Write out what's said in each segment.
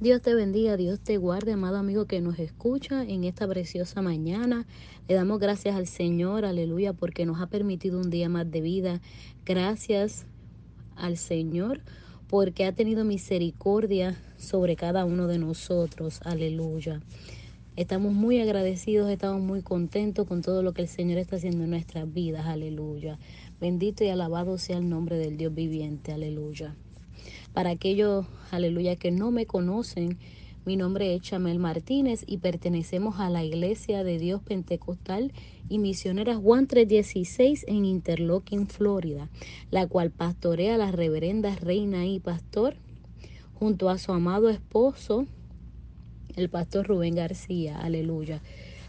Dios te bendiga, Dios te guarde, amado amigo que nos escucha en esta preciosa mañana. Le damos gracias al Señor, aleluya, porque nos ha permitido un día más de vida. Gracias al Señor porque ha tenido misericordia sobre cada uno de nosotros, aleluya. Estamos muy agradecidos, estamos muy contentos con todo lo que el Señor está haciendo en nuestras vidas, aleluya. Bendito y alabado sea el nombre del Dios viviente, aleluya. Para aquellos, aleluya, que no me conocen, mi nombre es Chamel Martínez y pertenecemos a la Iglesia de Dios Pentecostal y Misionera Juan 316 en Interlochen, Florida, la cual pastorea la reverenda reina y pastor junto a su amado esposo, el pastor Rubén García. Aleluya.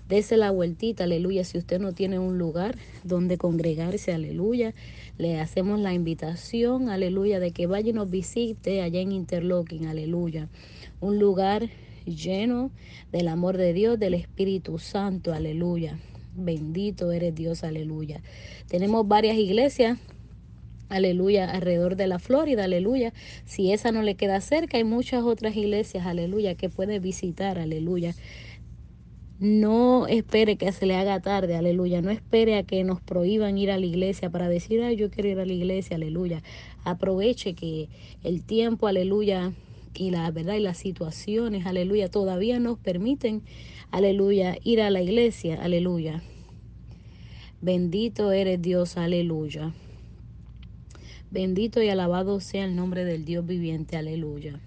Dese la vueltita, aleluya. Si usted no tiene un lugar donde congregarse, aleluya, le hacemos la invitación, aleluya, de que vaya y nos visite allá en Interlochen, aleluya. Un lugar lleno del amor de Dios, del Espíritu Santo, aleluya. Bendito eres Dios, aleluya. Tenemos varias iglesias aleluya, alrededor de la Florida, aleluya. Si esa no le queda cerca, hay muchas otras iglesias, aleluya, que puede visitar, aleluya. No espere que se le haga tarde, aleluya. No espere a que nos prohíban ir a la iglesia para decir, ay, yo quiero ir a la iglesia, aleluya. Aproveche que el tiempo, aleluya, y la verdad y las situaciones, aleluya, todavía nos permiten, aleluya, ir a la iglesia, aleluya. Bendito eres Dios, aleluya. Bendito y alabado sea el nombre del Dios viviente, aleluya.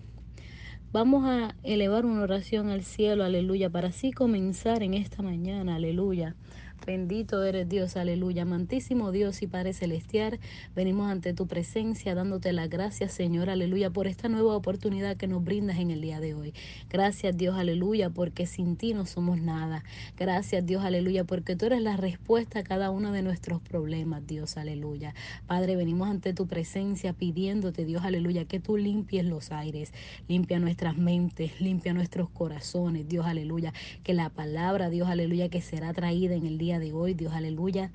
Vamos a elevar una oración al cielo, aleluya, para así comenzar en esta mañana, aleluya. Bendito eres Dios, aleluya. Amantísimo Dios y Padre Celestial, venimos ante tu presencia dándote las gracias, Señor, aleluya, por esta nueva oportunidad que nos brindas en el día de hoy. Gracias, Dios, aleluya, porque sin ti no somos nada. Gracias, Dios, aleluya, porque tú eres la respuesta a cada uno de nuestros problemas, Dios, aleluya. Padre, venimos ante tu presencia pidiéndote, Dios, aleluya, que tú limpies los aires, limpia nuestras mentes, limpia nuestros corazones, Dios, aleluya, que la palabra, Dios, aleluya, que será traída en el día de hoy, Dios aleluya,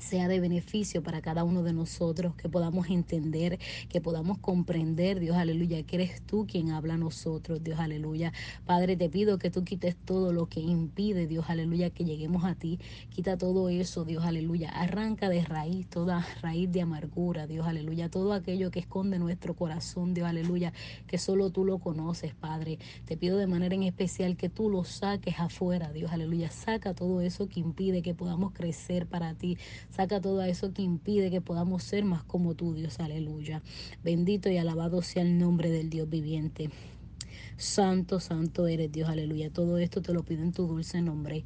sea de beneficio para cada uno de nosotros, que podamos entender, que podamos comprender, Dios aleluya, que eres tú quien habla a nosotros, Dios aleluya. Padre, te pido que tú quites todo lo que impide, Dios aleluya, que lleguemos a ti. Quita todo eso, Dios aleluya. Arranca de raíz toda raíz de amargura, Dios aleluya. Todo aquello que esconde nuestro corazón, Dios aleluya, que solo tú lo conoces, Padre. Te pido de manera en especial que tú lo saques afuera, Dios aleluya. Saca todo eso que impide que podamos crecer para ti Saca todo eso que impide que podamos ser más como tú, Dios. Aleluya. Bendito y alabado sea el nombre del Dios viviente. Santo, santo eres Dios. Aleluya. Todo esto te lo pido en tu dulce nombre.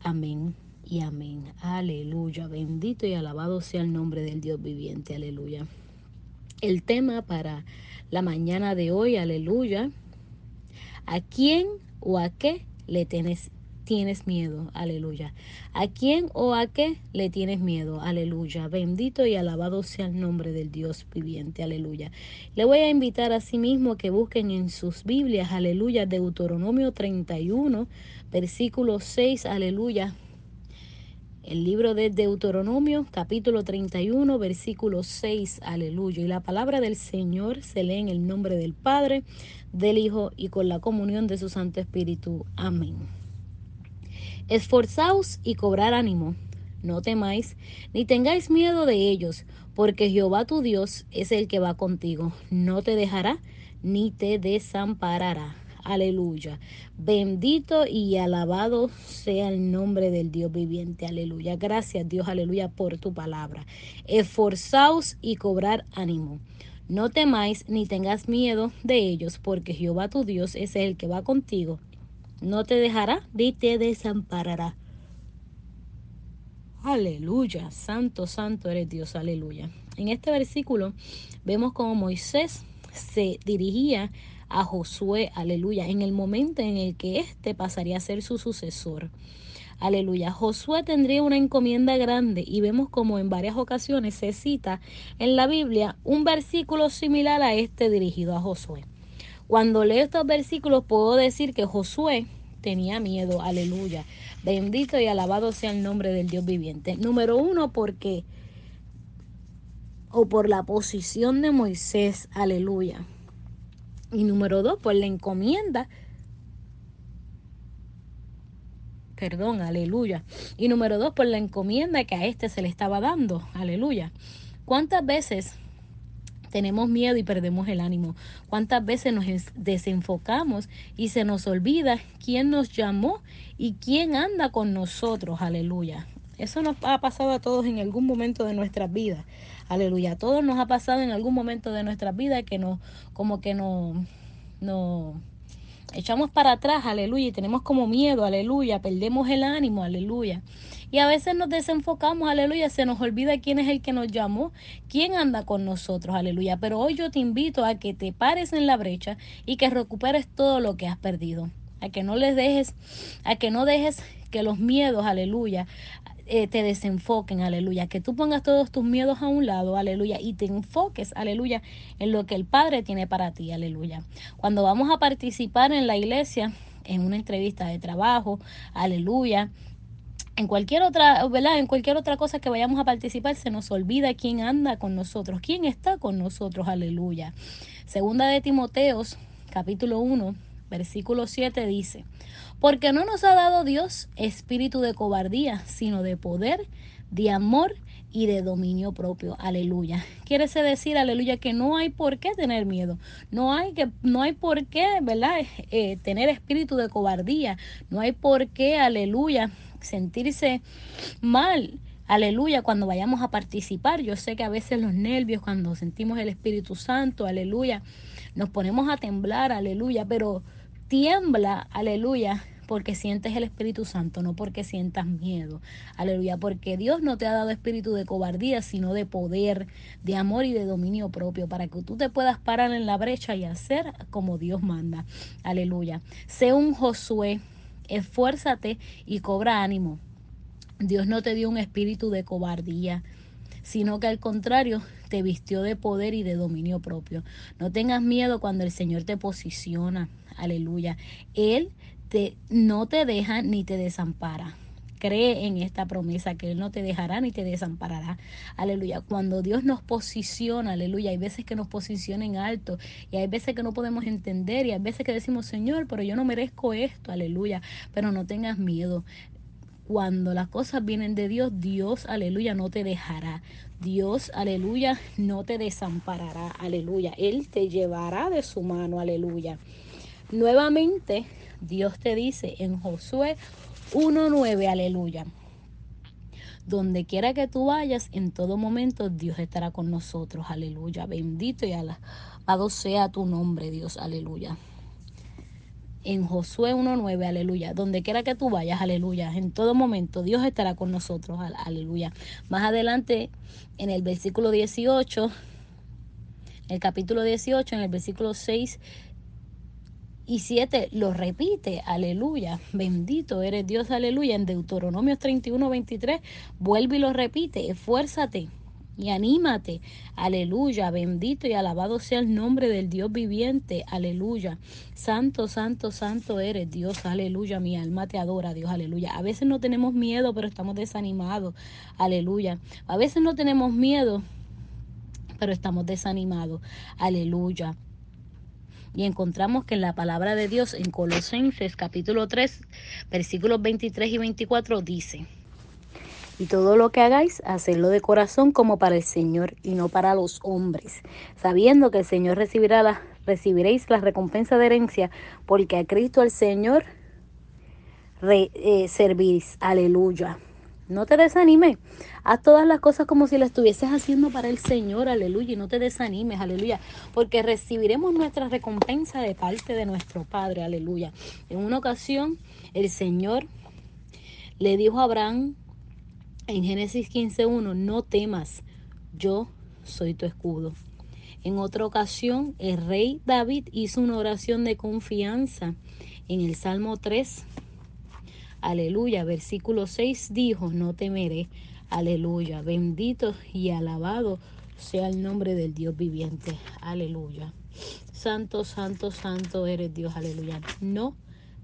Amén y amén. Aleluya. Bendito y alabado sea el nombre del Dios viviente. Aleluya. El tema para la mañana de hoy, aleluya. ¿A quién o a qué le tienes tienes miedo? Aleluya. ¿A quién o a qué le tienes miedo? Aleluya. Bendito y alabado sea el nombre del Dios viviente. Aleluya. Le voy a invitar a sí mismo que busquen en sus Biblias, aleluya, Deuteronomio 31, versículo 6, aleluya. El libro de Deuteronomio, capítulo 31, versículo 6, aleluya. Y la palabra del Señor se lee en el nombre del Padre, del Hijo y con la comunión de su Santo Espíritu. Amén. Esforzaos y cobrar ánimo. No temáis, ni tengáis miedo de ellos, porque Jehová tu Dios es el que va contigo. No te dejará, ni te desamparará. Aleluya. Bendito y alabado sea el nombre del Dios viviente. Aleluya. Gracias Dios, aleluya, por tu palabra. Esforzaos y cobrar ánimo. No temáis ni tengas miedo de ellos, porque Jehová tu Dios es el que va contigo no te dejará ni te desamparará. Aleluya, santo, santo eres Dios, aleluya. En este versículo vemos como Moisés se dirigía a Josué, aleluya, en el momento en el que éste pasaría a ser su sucesor. Aleluya. Josué tendría una encomienda grande y vemos como en varias ocasiones se cita en la Biblia un versículo similar a este dirigido a Josué. Cuando leo estos versículos puedo decir que Josué tenía miedo, aleluya. Bendito y alabado sea el nombre del Dios viviente. Número uno, porque, o por la posición de Moisés, aleluya. Y número dos, por la encomienda. Perdón, aleluya. Y número dos, por la encomienda que a este se le estaba dando. Aleluya. ¿Cuántas veces tenemos miedo y perdemos el ánimo. ¿Cuántas veces nos desenfocamos y se nos olvida quién nos llamó y quién anda con nosotros? Aleluya. Eso nos ha pasado a todos en algún momento de nuestras vidas. Aleluya. A todos nos ha pasado en algún momento de nuestras vidas que nos, como que no, no echamos para atrás, aleluya, y tenemos como miedo, aleluya, perdemos el ánimo, aleluya. Y a veces nos desenfocamos, aleluya, se nos olvida quién es el que nos llamó, quién anda con nosotros, aleluya. Pero hoy yo te invito a que te pares en la brecha y que recuperes todo lo que has perdido. A que no les dejes, a que no dejes que los miedos, aleluya, eh, te desenfoquen, aleluya. Que tú pongas todos tus miedos a un lado, aleluya, y te enfoques, aleluya, en lo que el Padre tiene para ti, aleluya. Cuando vamos a participar en la iglesia, en una entrevista de trabajo, aleluya, en cualquier otra, ¿verdad? En cualquier otra cosa que vayamos a participar, se nos olvida quién anda con nosotros, quién está con nosotros, aleluya. Segunda de Timoteos, capítulo 1, versículo 7 dice, porque no nos ha dado Dios espíritu de cobardía, sino de poder, de amor y de dominio propio. Aleluya. Quiere decir, aleluya, que no hay por qué tener miedo. No hay que, no hay por qué, ¿verdad? Eh, tener espíritu de cobardía. No hay por qué, aleluya, sentirse mal. Aleluya, cuando vayamos a participar. Yo sé que a veces los nervios, cuando sentimos el Espíritu Santo, aleluya, nos ponemos a temblar, aleluya, pero tiembla, aleluya, porque sientes el Espíritu Santo, no porque sientas miedo. Aleluya, porque Dios no te ha dado espíritu de cobardía, sino de poder, de amor y de dominio propio, para que tú te puedas parar en la brecha y hacer como Dios manda. Aleluya. Sé un Josué esfuérzate y cobra ánimo. Dios no te dio un espíritu de cobardía, sino que al contrario te vistió de poder y de dominio propio. No tengas miedo cuando el Señor te posiciona. Aleluya. Él te, no te deja ni te desampara cree en esta promesa que Él no te dejará ni te desamparará. Aleluya. Cuando Dios nos posiciona, aleluya, hay veces que nos posiciona en alto y hay veces que no podemos entender y hay veces que decimos, Señor, pero yo no merezco esto, aleluya. Pero no tengas miedo. Cuando las cosas vienen de Dios, Dios, aleluya, no te dejará. Dios, aleluya, no te desamparará, aleluya. Él te llevará de su mano, aleluya. Nuevamente, Dios te dice en Josué 1.9, aleluya. Donde quiera que tú vayas, en todo momento Dios estará con nosotros, aleluya. Bendito y alabado sea tu nombre, Dios, aleluya. En Josué 1.9, aleluya. Donde quiera que tú vayas, aleluya. En todo momento Dios estará con nosotros, aleluya. Más adelante, en el versículo 18, el capítulo 18, en el versículo 6 y siete lo repite, aleluya, bendito eres Dios, aleluya. En Deuteronomio 31, 23 vuelve y lo repite, esfuérzate y anímate, aleluya, bendito y alabado sea el nombre del Dios viviente, aleluya. Santo, santo, santo eres Dios, aleluya, mi alma te adora, Dios, aleluya. A veces no tenemos miedo, pero estamos desanimados, aleluya. A veces no tenemos miedo, pero estamos desanimados, aleluya. Y encontramos que en la palabra de Dios, en Colosenses capítulo 3, versículos 23 y 24, dice, y todo lo que hagáis, hacedlo de corazón como para el Señor y no para los hombres, sabiendo que el Señor recibirá la, recibiréis la recompensa de herencia, porque a Cristo el Señor re, eh, servís. Aleluya. No te desanimes. Haz todas las cosas como si las estuvieses haciendo para el Señor, aleluya, y no te desanimes, aleluya, porque recibiremos nuestra recompensa de parte de nuestro Padre, aleluya. En una ocasión, el Señor le dijo a Abraham en Génesis 15.1, no temas, yo soy tu escudo. En otra ocasión, el rey David hizo una oración de confianza en el Salmo 3, Aleluya. Versículo 6 dijo, no temeré. Aleluya. Bendito y alabado sea el nombre del Dios viviente. Aleluya. Santo, santo, santo eres Dios. Aleluya. No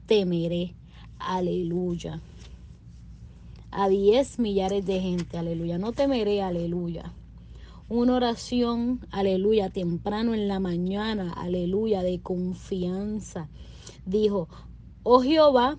temeré. Aleluya. A diez millares de gente. Aleluya. No temeré. Aleluya. una oración, aleluya, temprano en la mañana, aleluya, de confianza. Dijo, oh Jehová,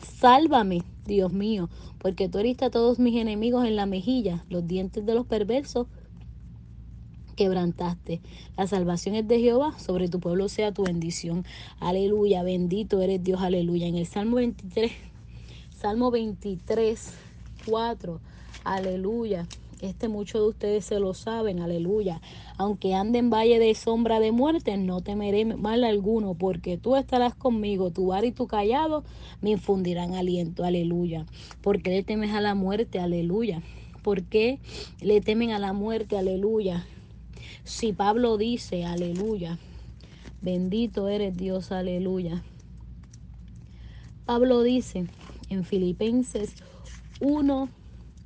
sálvame, Dios mío, porque tú heriste a todos mis enemigos en la mejilla, los dientes de los perversos quebrantaste. La salvación es de Jehová, sobre tu pueblo sea tu bendición. Aleluya, bendito eres Dios, aleluya. En el Salmo 23, Salmo 23, 4, aleluya. Este muchos de ustedes se lo saben, aleluya. Aunque ande en valle de sombra de muerte, no temeré mal alguno, porque tú estarás conmigo, tu bar y tu callado me infundirán aliento, aleluya. Porque le temes a la muerte, aleluya. ¿Por qué le temen a la muerte? Aleluya. Si Pablo dice, aleluya, bendito eres Dios, aleluya. Pablo dice en Filipenses 1,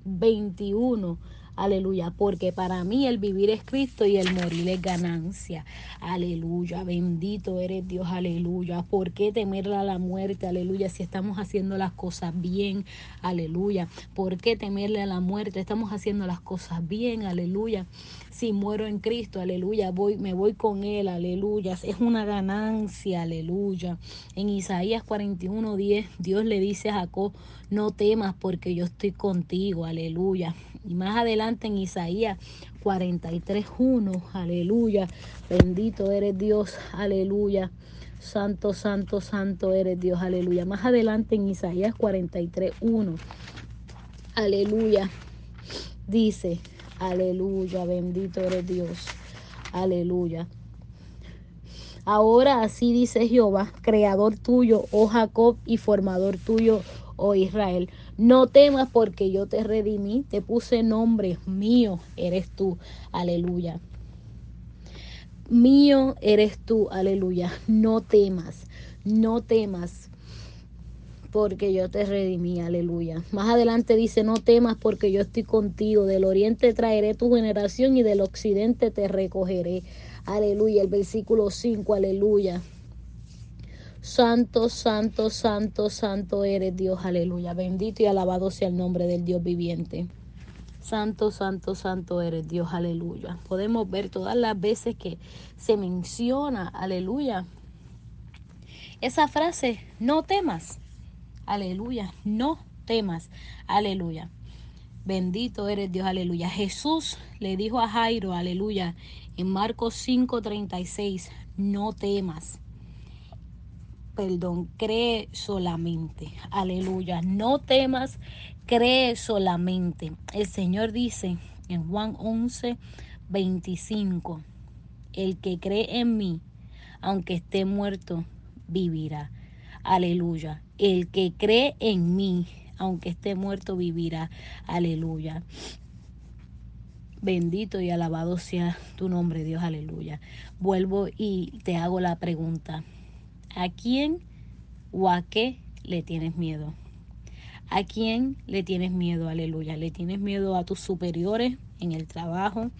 21, Aleluya, porque para mí el vivir es Cristo y el morir es ganancia. Aleluya, bendito eres Dios, aleluya. ¿Por qué temerle a la muerte? Aleluya, si estamos haciendo las cosas bien. Aleluya. ¿Por qué temerle a la muerte? Estamos haciendo las cosas bien. Aleluya. Si muero en Cristo, aleluya, voy, me voy con Él, aleluya. Es una ganancia, aleluya. En Isaías 41, 10, Dios le dice a Jacob, no temas porque yo estoy contigo, aleluya. Y más adelante en Isaías 43.1, aleluya, bendito eres Dios, aleluya. Santo, santo, santo eres Dios, aleluya. Más adelante en Isaías 43.1, aleluya, dice, aleluya, bendito eres Dios, aleluya. Ahora así dice Jehová, creador tuyo, oh Jacob, y formador tuyo, oh Israel. No temas porque yo te redimí, te puse nombre, mío eres tú, aleluya. Mío eres tú, aleluya. No temas, no temas porque yo te redimí, aleluya. Más adelante dice, no temas porque yo estoy contigo, del oriente traeré tu generación y del occidente te recogeré, aleluya. El versículo 5, aleluya. Santo, santo, santo, santo eres Dios, aleluya. Bendito y alabado sea el nombre del Dios viviente. Santo, santo, santo eres Dios, aleluya. Podemos ver todas las veces que se menciona, aleluya. Esa frase, no temas, aleluya, no temas, aleluya. Bendito eres Dios, aleluya. Jesús le dijo a Jairo, aleluya, en Marcos 5:36, no temas perdón, cree solamente. Aleluya. No temas, cree solamente. El Señor dice en Juan 11, 25, el que cree en mí, aunque esté muerto, vivirá. Aleluya. El que cree en mí, aunque esté muerto, vivirá. Aleluya. Bendito y alabado sea tu nombre, Dios. Aleluya. Vuelvo y te hago la pregunta. ¿A quién o a qué le tienes miedo? ¿A quién le tienes miedo? Aleluya. ¿Le tienes miedo a tus superiores en el trabajo?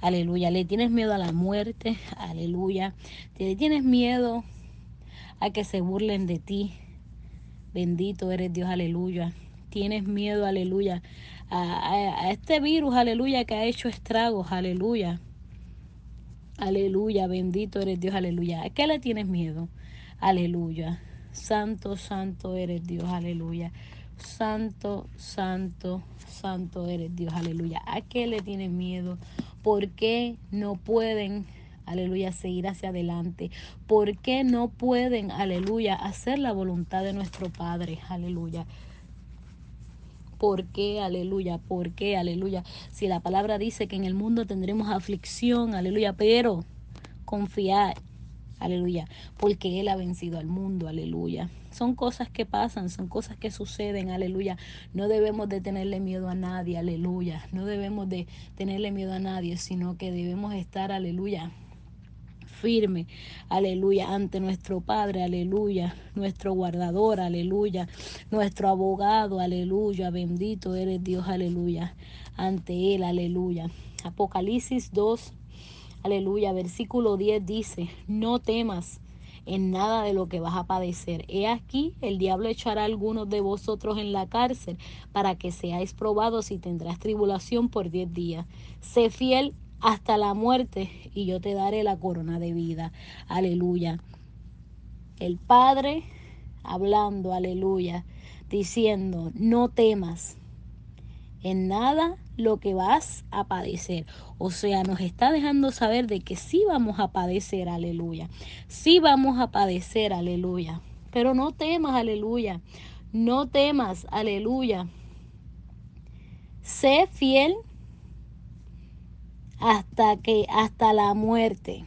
Aleluya. ¿Le tienes miedo a la muerte? Aleluya. ¿Le tienes miedo a que se burlen de ti? Bendito eres Dios. Aleluya. Tienes miedo, aleluya, a, a este virus, aleluya, que ha hecho estragos, aleluya. Aleluya, bendito eres Dios, aleluya. ¿A qué le tienes miedo? Aleluya. Santo, santo eres Dios, aleluya. Santo, santo, santo eres Dios, aleluya. ¿A qué le tienen miedo? ¿Por qué no pueden, aleluya, seguir hacia adelante? ¿Por qué no pueden, aleluya, hacer la voluntad de nuestro Padre? Aleluya. ¿Por qué? Aleluya. ¿Por qué? Aleluya. Si la palabra dice que en el mundo tendremos aflicción, aleluya, pero confiar aleluya, porque Él ha vencido al mundo, aleluya. Son cosas que pasan, son cosas que suceden, aleluya. No debemos de tenerle miedo a nadie, aleluya. No debemos de tenerle miedo a nadie, sino que debemos estar, aleluya, firme, aleluya, ante nuestro Padre, aleluya, nuestro guardador, aleluya, nuestro abogado, aleluya, bendito eres Dios, aleluya, ante Él, aleluya. Apocalipsis 2, aleluya, versículo 10 dice, no temas en nada de lo que vas a padecer. He aquí, el diablo echará a algunos de vosotros en la cárcel para que seáis probados y tendrás tribulación por diez días. Sé fiel hasta la muerte y yo te daré la corona de vida. Aleluya. El Padre hablando, aleluya, diciendo, no temas en nada lo que vas a padecer. O sea, nos está dejando saber de que sí vamos a padecer, aleluya. Sí vamos a padecer, aleluya. Pero no temas, aleluya. No temas, aleluya. Sé fiel hasta que hasta la muerte.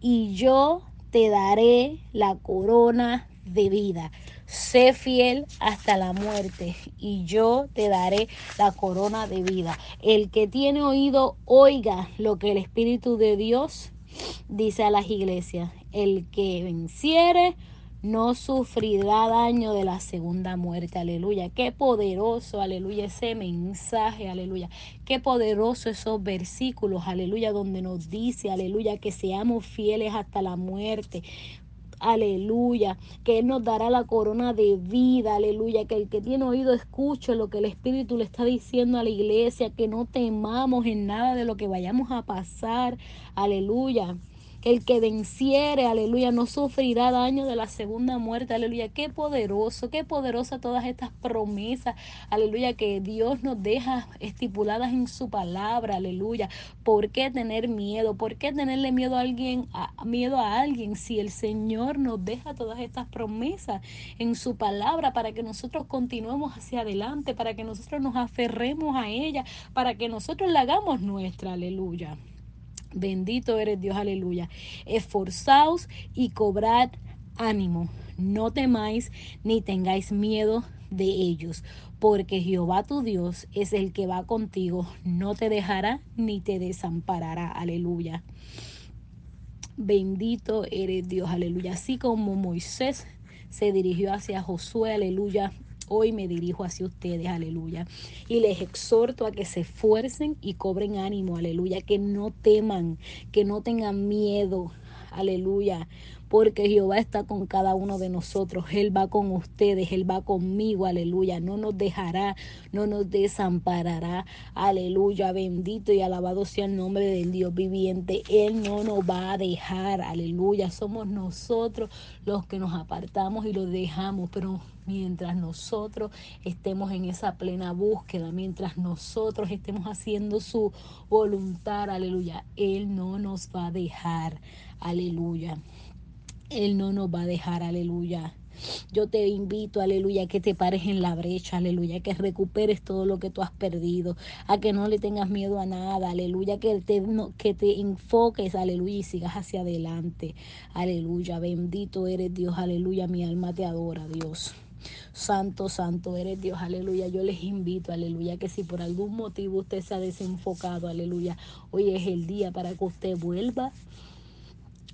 Y yo te daré la corona de vida. Sé fiel hasta la muerte y yo te daré la corona de vida. El que tiene oído, oiga lo que el Espíritu de Dios dice a las iglesias. El que venciere, no sufrirá daño de la segunda muerte. Aleluya. Qué poderoso, aleluya, ese mensaje, aleluya. Qué poderoso esos versículos, aleluya, donde nos dice, aleluya, que seamos fieles hasta la muerte aleluya, que Él nos dará la corona de vida, aleluya, que el que tiene oído escuche lo que el Espíritu le está diciendo a la iglesia, que no temamos en nada de lo que vayamos a pasar, aleluya el que venciere, aleluya, no sufrirá daño de la segunda muerte, aleluya. Qué poderoso, qué poderosa todas estas promesas, aleluya, que Dios nos deja estipuladas en su palabra, aleluya. ¿Por qué tener miedo? ¿Por qué tenerle miedo a alguien, miedo a alguien si el Señor nos deja todas estas promesas en su palabra para que nosotros continuemos hacia adelante, para que nosotros nos aferremos a ella, para que nosotros la hagamos nuestra, aleluya. Bendito eres Dios, aleluya. Esforzaos y cobrad ánimo. No temáis ni tengáis miedo de ellos, porque Jehová tu Dios es el que va contigo, no te dejará ni te desamparará. Aleluya. Bendito eres Dios, aleluya. Así como Moisés se dirigió hacia Josué, aleluya. Hoy me dirijo hacia ustedes, aleluya. Y les exhorto a que se esfuercen y cobren ánimo, aleluya. Que no teman, que no tengan miedo, aleluya porque Jehová está con cada uno de nosotros. Él va con ustedes, Él va conmigo, aleluya. No nos dejará, no nos desamparará, aleluya. Bendito y alabado sea el nombre del Dios viviente. Él no nos va a dejar, aleluya. Somos nosotros los que nos apartamos y lo dejamos, pero mientras nosotros estemos en esa plena búsqueda, mientras nosotros estemos haciendo su voluntad, aleluya, Él no nos va a dejar, aleluya. Él no nos va a dejar, aleluya. Yo te invito, aleluya, que te pares en la brecha, aleluya, que recuperes todo lo que tú has perdido, a que no le tengas miedo a nada, aleluya, que te, que te enfoques, aleluya, y sigas hacia adelante, aleluya. Bendito eres Dios, aleluya, mi alma te adora, Dios. Santo, santo eres Dios, aleluya. Yo les invito, aleluya, que si por algún motivo usted se ha desenfocado, aleluya, hoy es el día para que usted vuelva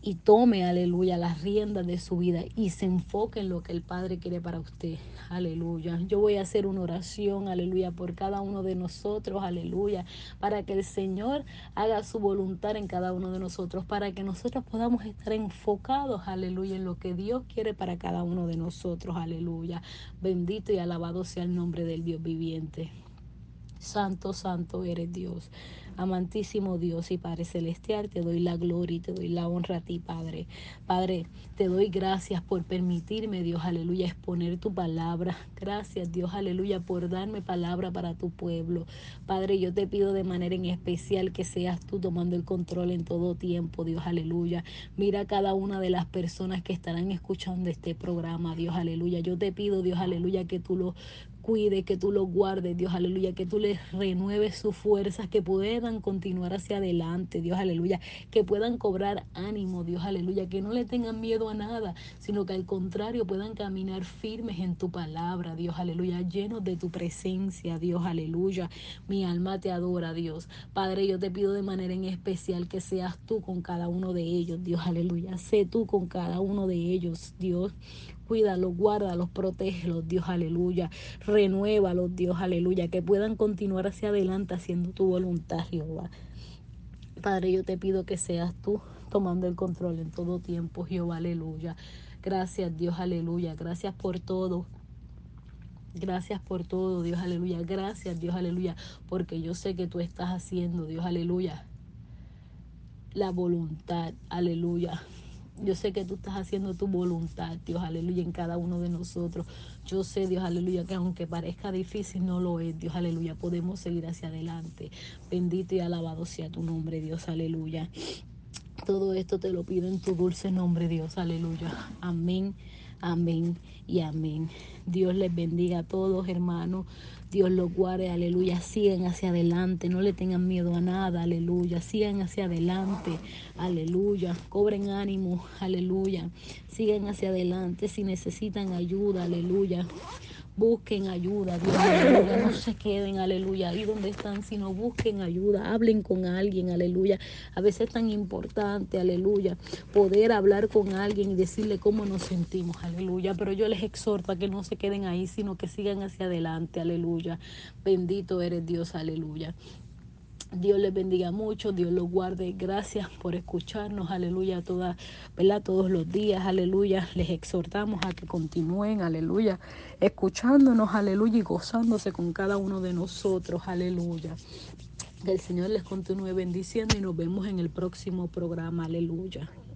y tome, aleluya, las riendas de su vida y se enfoque en lo que el Padre quiere para usted. Aleluya. Yo voy a hacer una oración, aleluya, por cada uno de nosotros, aleluya, para que el Señor haga su voluntad en cada uno de nosotros, para que nosotros podamos estar enfocados, aleluya, en lo que Dios quiere para cada uno de nosotros, aleluya. Bendito y alabado sea el nombre del Dios viviente. Santo, santo eres Dios. Amantísimo Dios y Padre Celestial, te doy la gloria y te doy la honra a ti, Padre. Padre, te doy gracias por permitirme, Dios, aleluya, exponer tu palabra. Gracias, Dios, aleluya, por darme palabra para tu pueblo. Padre, yo te pido de manera en especial que seas tú tomando el control en todo tiempo, Dios, aleluya. Mira cada una de las personas que estarán escuchando este programa, Dios, aleluya. Yo te pido, Dios, aleluya, que tú lo cuide, que tú los guardes, Dios, aleluya, que tú les renueves sus fuerzas, que puedan continuar hacia adelante, Dios, aleluya, que puedan cobrar ánimo, Dios, aleluya, que no le tengan miedo a nada, sino que al contrario puedan caminar firmes en tu palabra, Dios, aleluya, llenos de tu presencia, Dios, aleluya. Mi alma te adora, Dios. Padre, yo te pido de manera en especial que seas tú con cada uno de ellos, Dios, aleluya. Sé tú con cada uno de ellos, Dios. Cuídalos, guárdalos, protégelos, Dios, aleluya. Renuévalos, Dios, aleluya. Que puedan continuar hacia adelante haciendo tu voluntad, Jehová. Padre, yo te pido que seas tú tomando el control en todo tiempo, Jehová, aleluya. Gracias, Dios, aleluya. Gracias por todo. Gracias por todo, Dios, aleluya. Gracias, Dios, aleluya. Porque yo sé que tú estás haciendo, Dios, aleluya. La voluntad, aleluya. Yo sé que tú estás haciendo tu voluntad, Dios, aleluya, en cada uno de nosotros. Yo sé, Dios, aleluya, que aunque parezca difícil, no lo es, Dios, aleluya. Podemos seguir hacia adelante. Bendito y alabado sea tu nombre, Dios, aleluya. Todo esto te lo pido en tu dulce nombre, Dios, aleluya. Amén, amén y amén. Dios les bendiga a todos, hermanos. Dios los guarde, aleluya. Sigan hacia adelante, no le tengan miedo a nada, aleluya. Sigan hacia adelante, aleluya. Cobren ánimo, aleluya. Sigan hacia adelante si necesitan ayuda, aleluya busquen ayuda, Dios, no se queden, aleluya, ahí donde están, sino busquen ayuda, hablen con alguien, aleluya. A veces es tan importante, aleluya, poder hablar con alguien y decirle cómo nos sentimos, aleluya. Pero yo les exhorto a que no se queden ahí, sino que sigan hacia adelante, aleluya. Bendito eres Dios, aleluya. Dios les bendiga mucho, Dios los guarde. Gracias por escucharnos, aleluya, toda, ¿verdad? todos los días, aleluya. Les exhortamos a que continúen, aleluya, escuchándonos, aleluya, y gozándose con cada uno de nosotros, aleluya. Que el Señor les continúe bendiciendo y nos vemos en el próximo programa, aleluya.